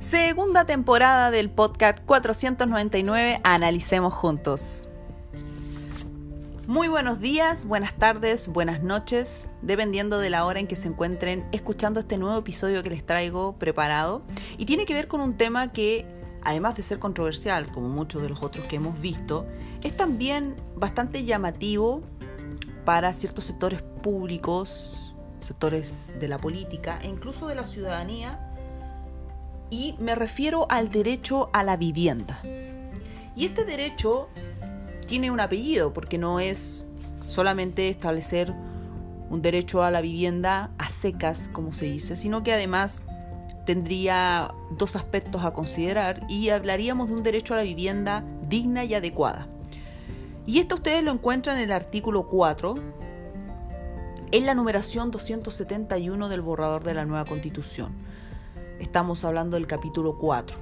Segunda temporada del podcast 499 Analicemos Juntos. Muy buenos días, buenas tardes, buenas noches, dependiendo de la hora en que se encuentren escuchando este nuevo episodio que les traigo preparado. Y tiene que ver con un tema que, además de ser controversial, como muchos de los otros que hemos visto, es también bastante llamativo para ciertos sectores públicos, sectores de la política e incluso de la ciudadanía y me refiero al derecho a la vivienda. Y este derecho tiene un apellido porque no es solamente establecer un derecho a la vivienda a secas, como se dice, sino que además tendría dos aspectos a considerar y hablaríamos de un derecho a la vivienda digna y adecuada. Y esto ustedes lo encuentran en el artículo 4, en la numeración 271 del borrador de la nueva constitución. Estamos hablando del capítulo 4.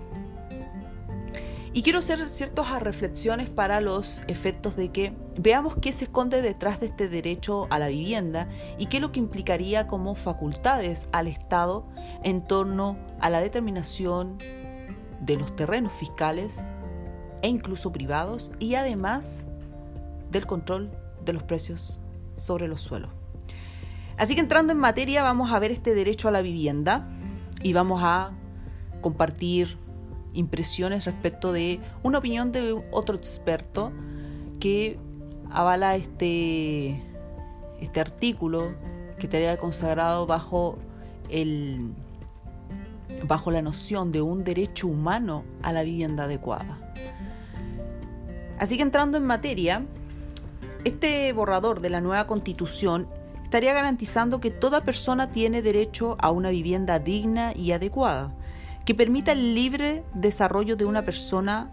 Y quiero hacer ciertas reflexiones para los efectos de que veamos qué se esconde detrás de este derecho a la vivienda y qué es lo que implicaría como facultades al Estado en torno a la determinación de los terrenos fiscales e incluso privados y además del control de los precios sobre los suelos. Así que entrando en materia vamos a ver este derecho a la vivienda y vamos a compartir impresiones respecto de una opinión de otro experto que avala este, este artículo que estaría consagrado bajo, el, bajo la noción de un derecho humano a la vivienda adecuada. Así que entrando en materia, este borrador de la nueva constitución estaría garantizando que toda persona tiene derecho a una vivienda digna y adecuada, que permita el libre desarrollo de una persona,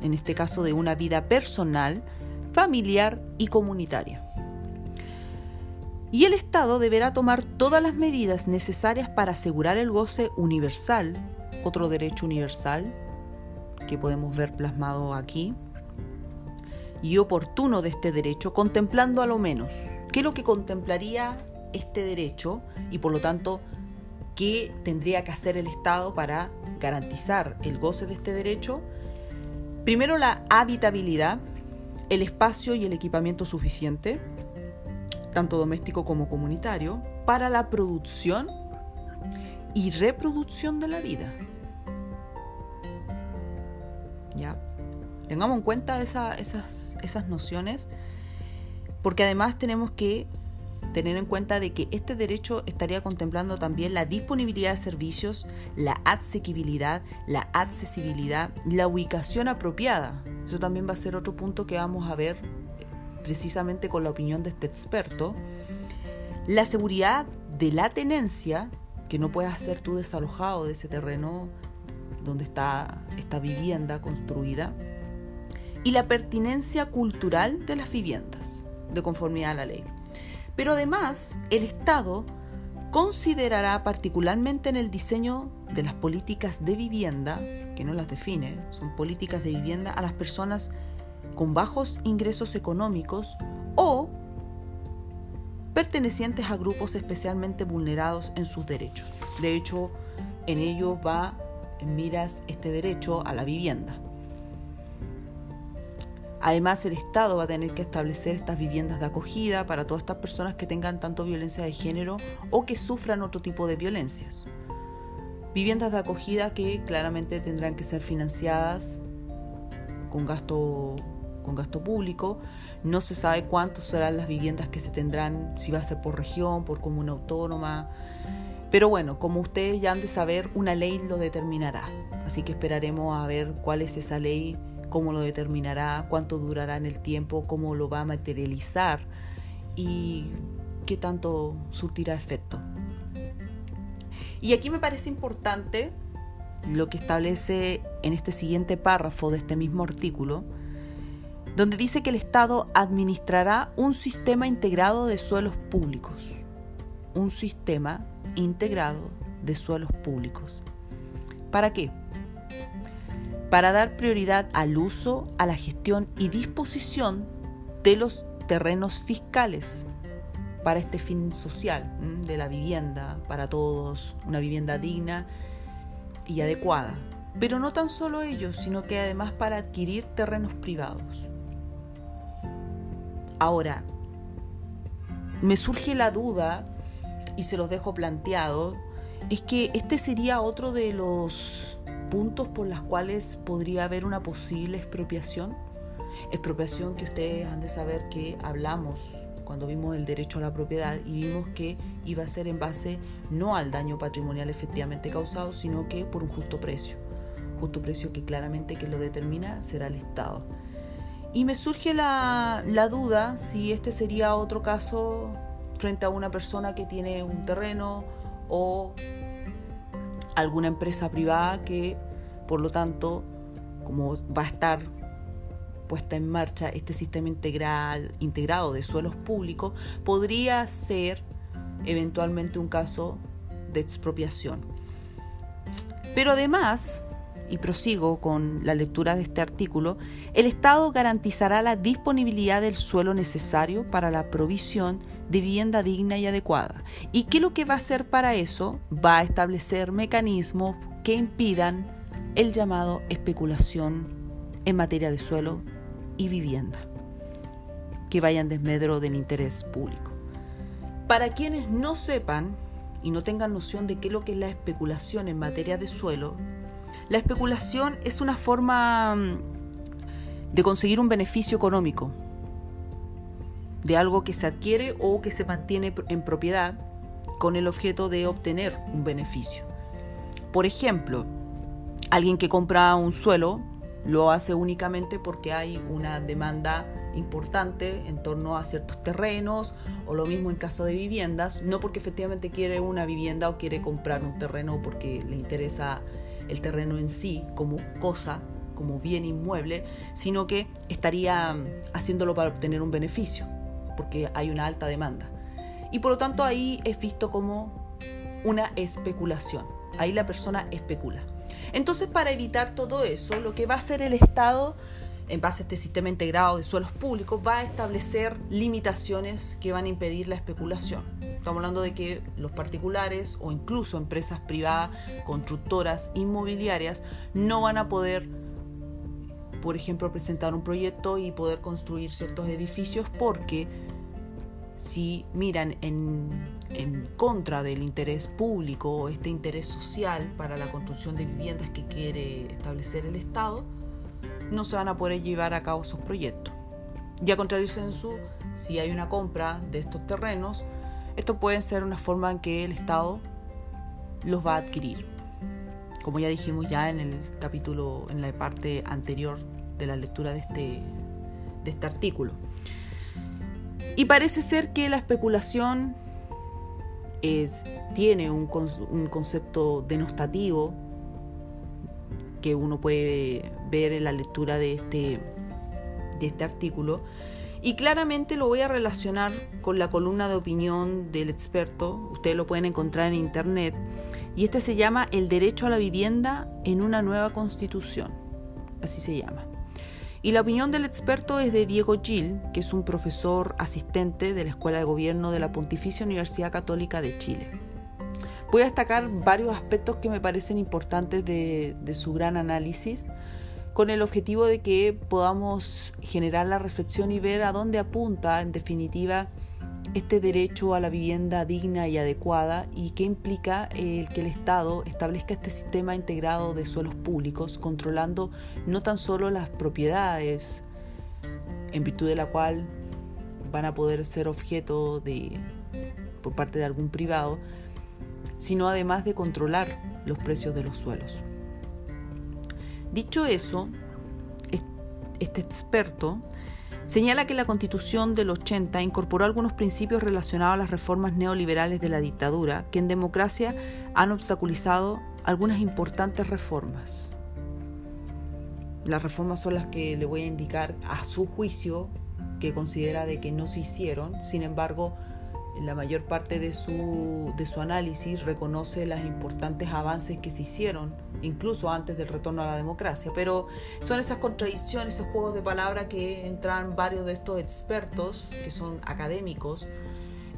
en este caso de una vida personal, familiar y comunitaria. Y el Estado deberá tomar todas las medidas necesarias para asegurar el goce universal, otro derecho universal que podemos ver plasmado aquí, y oportuno de este derecho, contemplando a lo menos qué es lo que contemplaría este derecho y por lo tanto qué tendría que hacer el Estado para garantizar el goce de este derecho. Primero la habitabilidad, el espacio y el equipamiento suficiente, tanto doméstico como comunitario, para la producción y reproducción de la vida. ¿Ya? Tengamos en cuenta esas, esas nociones porque además tenemos que tener en cuenta de que este derecho estaría contemplando también la disponibilidad de servicios, la asequibilidad, la accesibilidad, la ubicación apropiada. Eso también va a ser otro punto que vamos a ver eh, precisamente con la opinión de este experto. La seguridad de la tenencia, que no puedas ser tú desalojado de ese terreno donde está esta vivienda construida. Y la pertinencia cultural de las viviendas de conformidad a la ley. Pero además, el Estado considerará particularmente en el diseño de las políticas de vivienda, que no las define, son políticas de vivienda a las personas con bajos ingresos económicos o pertenecientes a grupos especialmente vulnerados en sus derechos. De hecho, en ello va en miras este derecho a la vivienda. Además, el Estado va a tener que establecer estas viviendas de acogida para todas estas personas que tengan tanto violencia de género o que sufran otro tipo de violencias. Viviendas de acogida que claramente tendrán que ser financiadas con gasto, con gasto público. No se sabe cuántas serán las viviendas que se tendrán, si va a ser por región, por comuna autónoma. Pero bueno, como ustedes ya han de saber, una ley lo determinará. Así que esperaremos a ver cuál es esa ley cómo lo determinará, cuánto durará en el tiempo, cómo lo va a materializar y qué tanto surtirá efecto. Y aquí me parece importante lo que establece en este siguiente párrafo de este mismo artículo, donde dice que el Estado administrará un sistema integrado de suelos públicos. Un sistema integrado de suelos públicos. ¿Para qué? Para dar prioridad al uso, a la gestión y disposición de los terrenos fiscales para este fin social de la vivienda para todos, una vivienda digna y adecuada. Pero no tan solo ello, sino que además para adquirir terrenos privados. Ahora, me surge la duda, y se los dejo planteado, es que este sería otro de los puntos por los cuales podría haber una posible expropiación. Expropiación que ustedes han de saber que hablamos cuando vimos el derecho a la propiedad y vimos que iba a ser en base no al daño patrimonial efectivamente causado, sino que por un justo precio. Justo precio que claramente que lo determina será el Estado. Y me surge la, la duda si este sería otro caso frente a una persona que tiene un terreno o alguna empresa privada que, por lo tanto, como va a estar puesta en marcha este sistema integral, integrado de suelos públicos, podría ser eventualmente un caso de expropiación. Pero además, y prosigo con la lectura de este artículo, el Estado garantizará la disponibilidad del suelo necesario para la provisión de vivienda digna y adecuada. ¿Y qué es lo que va a hacer para eso? Va a establecer mecanismos que impidan el llamado especulación en materia de suelo y vivienda, que vayan desmedro del interés público. Para quienes no sepan y no tengan noción de qué es lo que es la especulación en materia de suelo, la especulación es una forma mm, de conseguir un beneficio económico de algo que se adquiere o que se mantiene en propiedad con el objeto de obtener un beneficio. Por ejemplo, alguien que compra un suelo lo hace únicamente porque hay una demanda importante en torno a ciertos terrenos o lo mismo en caso de viviendas, no porque efectivamente quiere una vivienda o quiere comprar un terreno porque le interesa el terreno en sí como cosa, como bien inmueble, sino que estaría haciéndolo para obtener un beneficio, porque hay una alta demanda. Y por lo tanto ahí es visto como una especulación. Ahí la persona especula. Entonces, para evitar todo eso, lo que va a hacer el Estado, en base a este sistema integrado de suelos públicos, va a establecer limitaciones que van a impedir la especulación. Estamos hablando de que los particulares o incluso empresas privadas, constructoras, inmobiliarias, no van a poder, por ejemplo, presentar un proyecto y poder construir ciertos edificios porque si miran en, contra del interés público o este interés social para la construcción de viviendas que quiere establecer el Estado, no se van a poder llevar a cabo esos proyectos. Ya contrario su si hay una compra de estos terrenos, esto puede ser una forma en que el Estado los va a adquirir. Como ya dijimos ya en el capítulo, en la parte anterior de la lectura de este, de este artículo. Y parece ser que la especulación es, tiene un, un concepto denostativo que uno puede ver en la lectura de este, de este artículo. Y claramente lo voy a relacionar con la columna de opinión del experto, ustedes lo pueden encontrar en internet, y este se llama El derecho a la vivienda en una nueva constitución, así se llama. Y la opinión del experto es de Diego Gil, que es un profesor asistente de la Escuela de Gobierno de la Pontificia Universidad Católica de Chile. Voy a destacar varios aspectos que me parecen importantes de, de su gran análisis, con el objetivo de que podamos generar la reflexión y ver a dónde apunta, en definitiva, este derecho a la vivienda digna y adecuada y qué implica el que el Estado establezca este sistema integrado de suelos públicos, controlando no tan solo las propiedades en virtud de la cual van a poder ser objeto de por parte de algún privado, sino además de controlar los precios de los suelos. Dicho eso, este experto Señala que la Constitución del 80 incorporó algunos principios relacionados a las reformas neoliberales de la dictadura que en democracia han obstaculizado algunas importantes reformas. Las reformas son las que le voy a indicar a su juicio que considera de que no se hicieron, sin embargo, la mayor parte de su, de su análisis reconoce los importantes avances que se hicieron, incluso antes del retorno a la democracia. Pero son esas contradicciones, esos juegos de palabra que entran varios de estos expertos, que son académicos,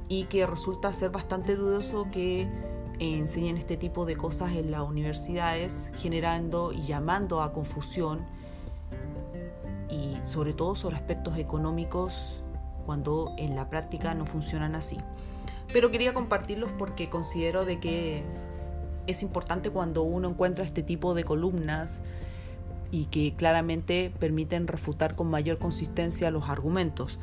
y que resulta ser bastante dudoso que enseñen este tipo de cosas en las universidades, generando y llamando a confusión y sobre todo sobre aspectos económicos cuando en la práctica no funcionan así. Pero quería compartirlos porque considero de que es importante cuando uno encuentra este tipo de columnas y que claramente permiten refutar con mayor consistencia los argumentos.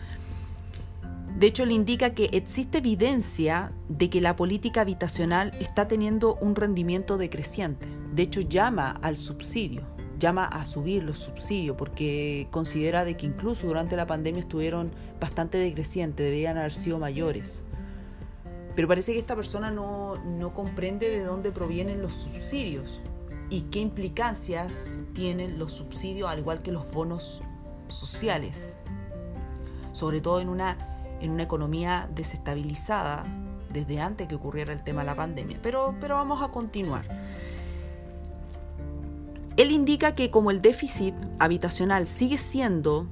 De hecho, le indica que existe evidencia de que la política habitacional está teniendo un rendimiento decreciente. De hecho, llama al subsidio, llama a subir los subsidios porque considera de que incluso durante la pandemia estuvieron bastante decrecientes, deberían haber sido mayores. Pero parece que esta persona no, no comprende de dónde provienen los subsidios y qué implicancias tienen los subsidios al igual que los bonos sociales, sobre todo en una en una economía desestabilizada desde antes que ocurriera el tema de la pandemia. Pero, pero vamos a continuar. Él indica que como el déficit habitacional sigue siendo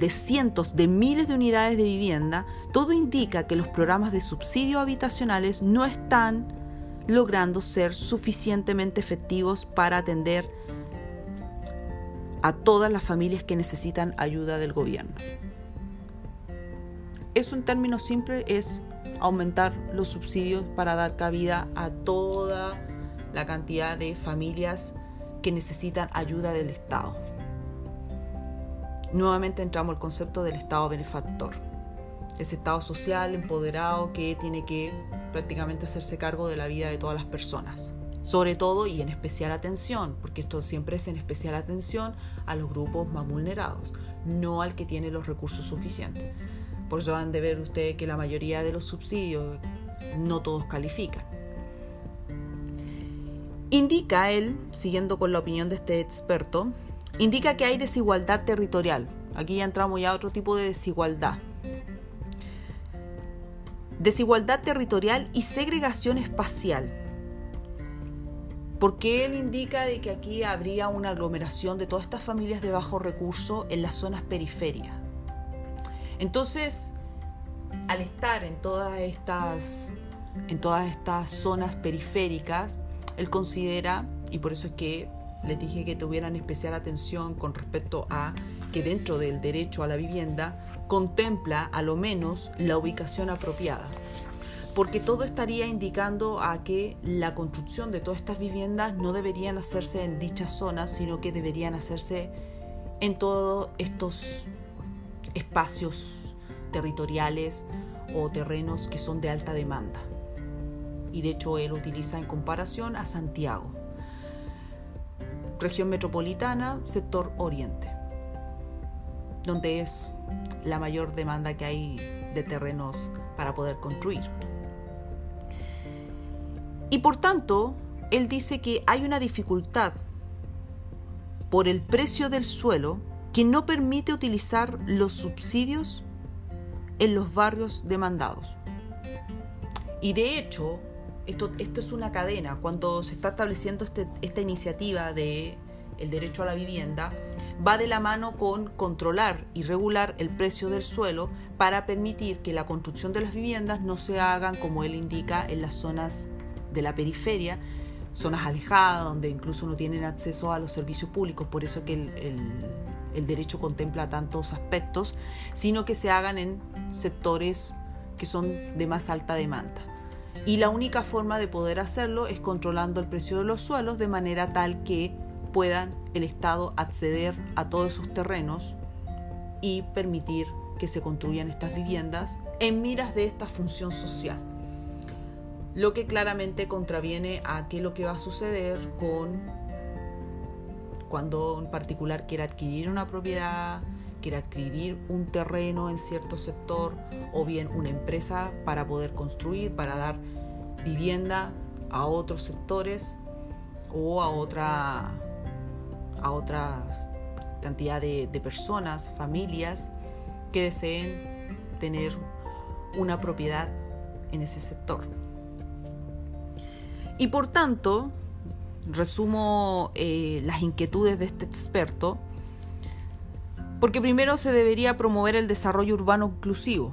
de cientos de miles de unidades de vivienda, todo indica que los programas de subsidio habitacionales no están logrando ser suficientemente efectivos para atender a todas las familias que necesitan ayuda del gobierno. Eso en términos simples es aumentar los subsidios para dar cabida a toda la cantidad de familias que necesitan ayuda del Estado. Nuevamente entramos al concepto del Estado benefactor. Ese Estado social, empoderado, que tiene que prácticamente hacerse cargo de la vida de todas las personas. Sobre todo y en especial atención, porque esto siempre es en especial atención a los grupos más vulnerados, no al que tiene los recursos suficientes. Por eso han de ver ustedes que la mayoría de los subsidios no todos califican. Indica él, siguiendo con la opinión de este experto, indica que hay desigualdad territorial. Aquí ya entramos ya a otro tipo de desigualdad. Desigualdad territorial y segregación espacial. Porque él indica de que aquí habría una aglomeración de todas estas familias de bajo recurso en las zonas periféricas. Entonces, al estar en todas estas, en todas estas zonas periféricas, él considera, y por eso es que les dije que tuvieran especial atención con respecto a que dentro del derecho a la vivienda contempla a lo menos la ubicación apropiada. Porque todo estaría indicando a que la construcción de todas estas viviendas no deberían hacerse en dichas zonas, sino que deberían hacerse en todos estos espacios territoriales o terrenos que son de alta demanda. Y de hecho él utiliza en comparación a Santiago, región metropolitana, sector oriente, donde es la mayor demanda que hay de terrenos para poder construir. Y por tanto, él dice que hay una dificultad por el precio del suelo que no permite utilizar los subsidios en los barrios demandados. Y de hecho, esto, es una cadena. Cuando se está estableciendo este, esta iniciativa de el derecho a la vivienda, va de la mano con controlar y regular el precio del suelo para permitir que la construcción de las viviendas no se hagan, como él indica, en las zonas de la periferia, zonas alejadas, donde incluso no tienen acceso a los servicios públicos. Por eso que el el derecho contempla tantos aspectos, sino que se hagan en sectores que son de más alta demanda. Y la única forma de poder hacerlo es controlando el precio de los suelos de manera tal que puedan el Estado acceder a todos esos terrenos y permitir que se construyan estas viviendas en miras de esta función social. Lo que claramente contraviene a qué lo que va a suceder con cuando un particular quiere adquirir una propiedad, quiere adquirir un terreno en cierto sector o bien una empresa para poder construir, para dar viviendas a otros sectores o a otra a otras cantidad de, de personas, familias que deseen tener una propiedad en ese sector. Y por tanto, resumo eh, las inquietudes de este experto, porque primero se debería promover el desarrollo urbano inclusivo,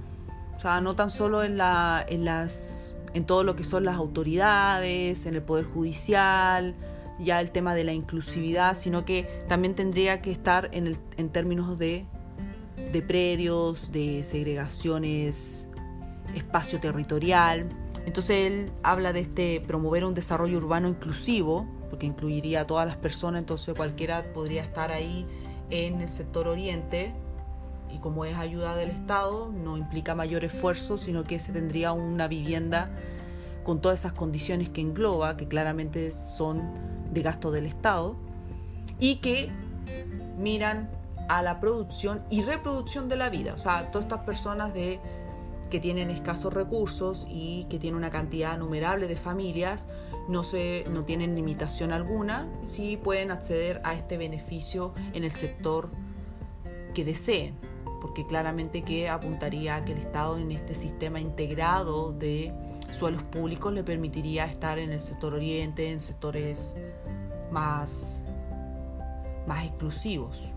o sea, no tan solo en, la, en, las, en todo lo que son las autoridades, en el Poder Judicial, ya el tema de la inclusividad, sino que también tendría que estar en, el, en términos de, de predios, de segregaciones, espacio territorial. Entonces él habla de este promover un desarrollo urbano inclusivo, porque incluiría a todas las personas, entonces cualquiera podría estar ahí en el sector oriente y como es ayuda del Estado, no implica mayor esfuerzo, sino que se tendría una vivienda con todas esas condiciones que engloba, que claramente son de gasto del Estado, y que miran a la producción y reproducción de la vida. O sea, todas estas personas de, que tienen escasos recursos y que tienen una cantidad numerable de familias, no, se, no tienen limitación alguna, sí pueden acceder a este beneficio en el sector que deseen, porque claramente que apuntaría a que el Estado en este sistema integrado de suelos públicos le permitiría estar en el sector oriente, en sectores más, más exclusivos.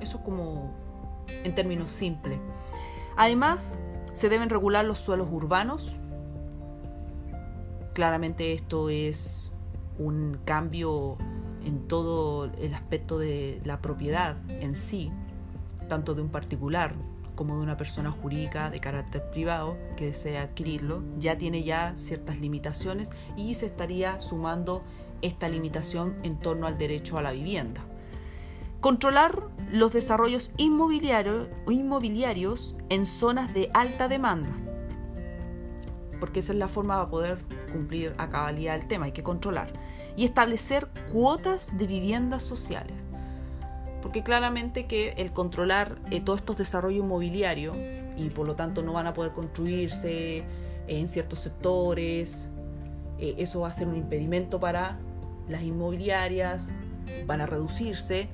Eso como en términos simples. Además, se deben regular los suelos urbanos, Claramente esto es un cambio en todo el aspecto de la propiedad en sí, tanto de un particular como de una persona jurídica de carácter privado que desea adquirirlo, ya tiene ya ciertas limitaciones y se estaría sumando esta limitación en torno al derecho a la vivienda. Controlar los desarrollos inmobiliarios en zonas de alta demanda porque esa es la forma para poder cumplir a cabalidad el tema, hay que controlar. Y establecer cuotas de viviendas sociales. Porque claramente que el controlar eh, todos estos desarrollos inmobiliarios y por lo tanto no van a poder construirse en ciertos sectores, eh, eso va a ser un impedimento para las inmobiliarias, van a reducirse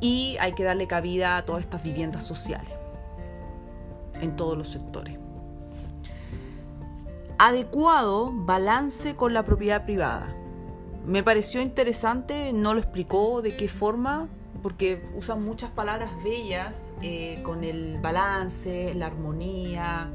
y hay que darle cabida a todas estas viviendas sociales en todos los sectores adecuado balance con la propiedad privada. Me pareció interesante, no lo explicó de qué forma, porque usan muchas palabras bellas eh, con el balance, la armonía,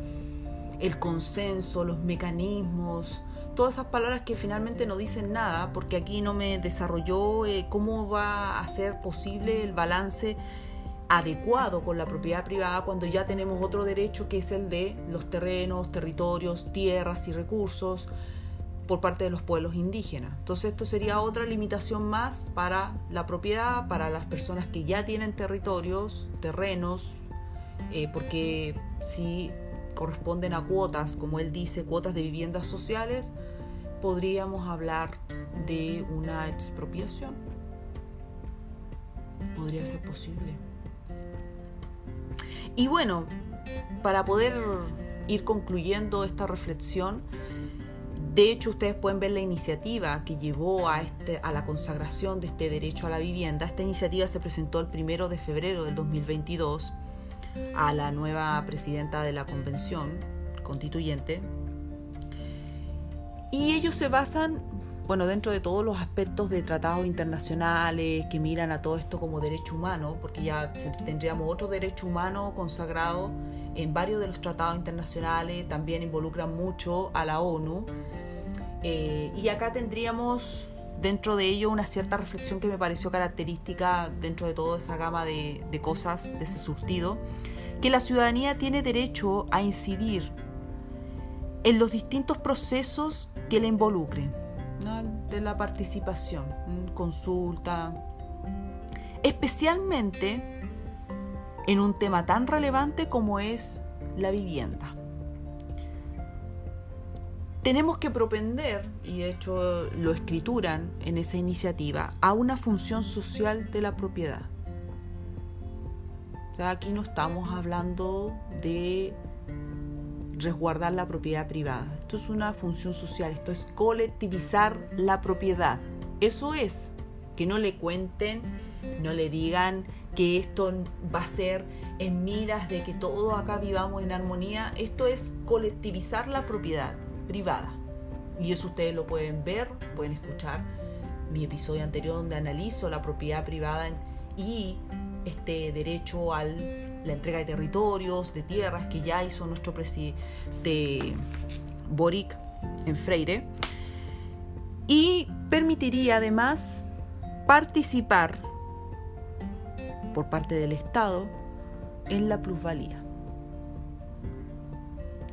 el consenso, los mecanismos, todas esas palabras que finalmente no dicen nada, porque aquí no me desarrolló eh, cómo va a ser posible el balance adecuado con la propiedad privada cuando ya tenemos otro derecho que es el de los terrenos, territorios, tierras y recursos por parte de los pueblos indígenas. Entonces esto sería otra limitación más para la propiedad, para las personas que ya tienen territorios, terrenos, eh, porque si corresponden a cuotas, como él dice, cuotas de viviendas sociales, podríamos hablar de una expropiación. Podría ser posible. Y bueno, para poder ir concluyendo esta reflexión, de hecho, ustedes pueden ver la iniciativa que llevó a, este, a la consagración de este derecho a la vivienda. Esta iniciativa se presentó el primero de febrero del 2022 a la nueva presidenta de la convención constituyente. Y ellos se basan bueno, dentro de todos los aspectos de tratados internacionales que miran a todo esto como derecho humano, porque ya tendríamos otro derecho humano consagrado en varios de los tratados internacionales, también involucran mucho a la ONU, eh, y acá tendríamos dentro de ello una cierta reflexión que me pareció característica dentro de toda esa gama de, cosas, de ese surtido, que la ciudadanía tiene derecho a incidir en los distintos procesos que le involucren de la participación, consulta, especialmente en un tema tan relevante como es la vivienda. Tenemos que propender, y de hecho lo escrituran en esa iniciativa, a una función social de la propiedad. O sea, aquí no estamos hablando de resguardar la propiedad privada. Esto es una función social, esto es colectivizar la propiedad. Eso es, que no le cuenten, no le digan que esto va a ser en miras de que todos acá vivamos en armonía. Esto es colectivizar la propiedad privada. Y eso ustedes lo pueden ver, pueden escuchar mi episodio anterior donde analizo la propiedad privada y este derecho a la entrega de territorios, de tierras que ya hizo nuestro presidente, Boric en Freire y permitiría además participar por parte del Estado en la plusvalía.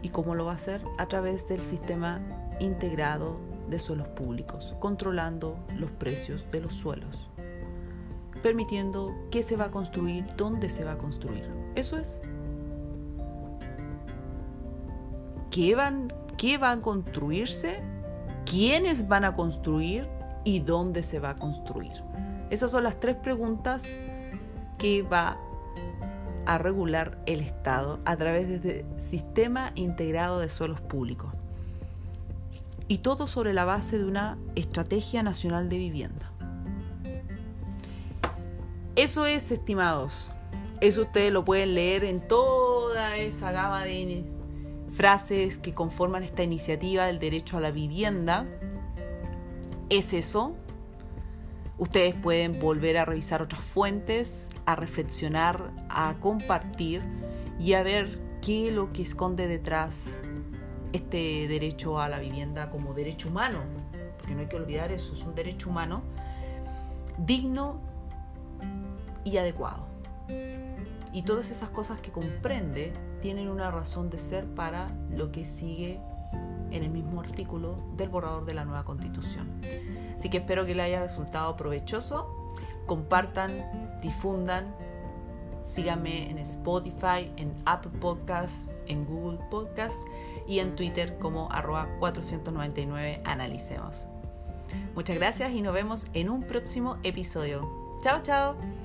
¿Y cómo lo va a hacer? A través del sistema integrado de suelos públicos, controlando los precios de los suelos, permitiendo qué se va a construir, dónde se va a construir. Eso es. ¿Qué van, qué va a construirse? ¿Quiénes van a construir? ¿Y dónde se va a construir? Esas son las tres preguntas que va a regular el Estado a través de este sistema integrado de suelos públicos. Y todo sobre la base de una estrategia nacional de vivienda. Eso es, estimados. Eso ustedes lo pueden leer en toda esa gama de frases que conforman esta iniciativa del derecho a la vivienda. Es eso, Ustedes pueden volver a revisar otras fuentes, a reflexionar, a compartir y a ver qué es lo que esconde detrás este derecho a la vivienda como derecho humano, porque no hay que olvidar eso, es un derecho humano digno y adecuado. Y todas esas cosas que comprende tienen una razón de ser para lo que sigue en el mismo artículo del borrador de la nueva constitución. Así que espero que le haya resultado provechoso. Compartan, difundan, síganme en Spotify, en Apple Podcasts, en Google Podcasts y en Twitter como arroba 499 analicemos. Muchas gracias y nos vemos en un próximo episodio. Chao, chao.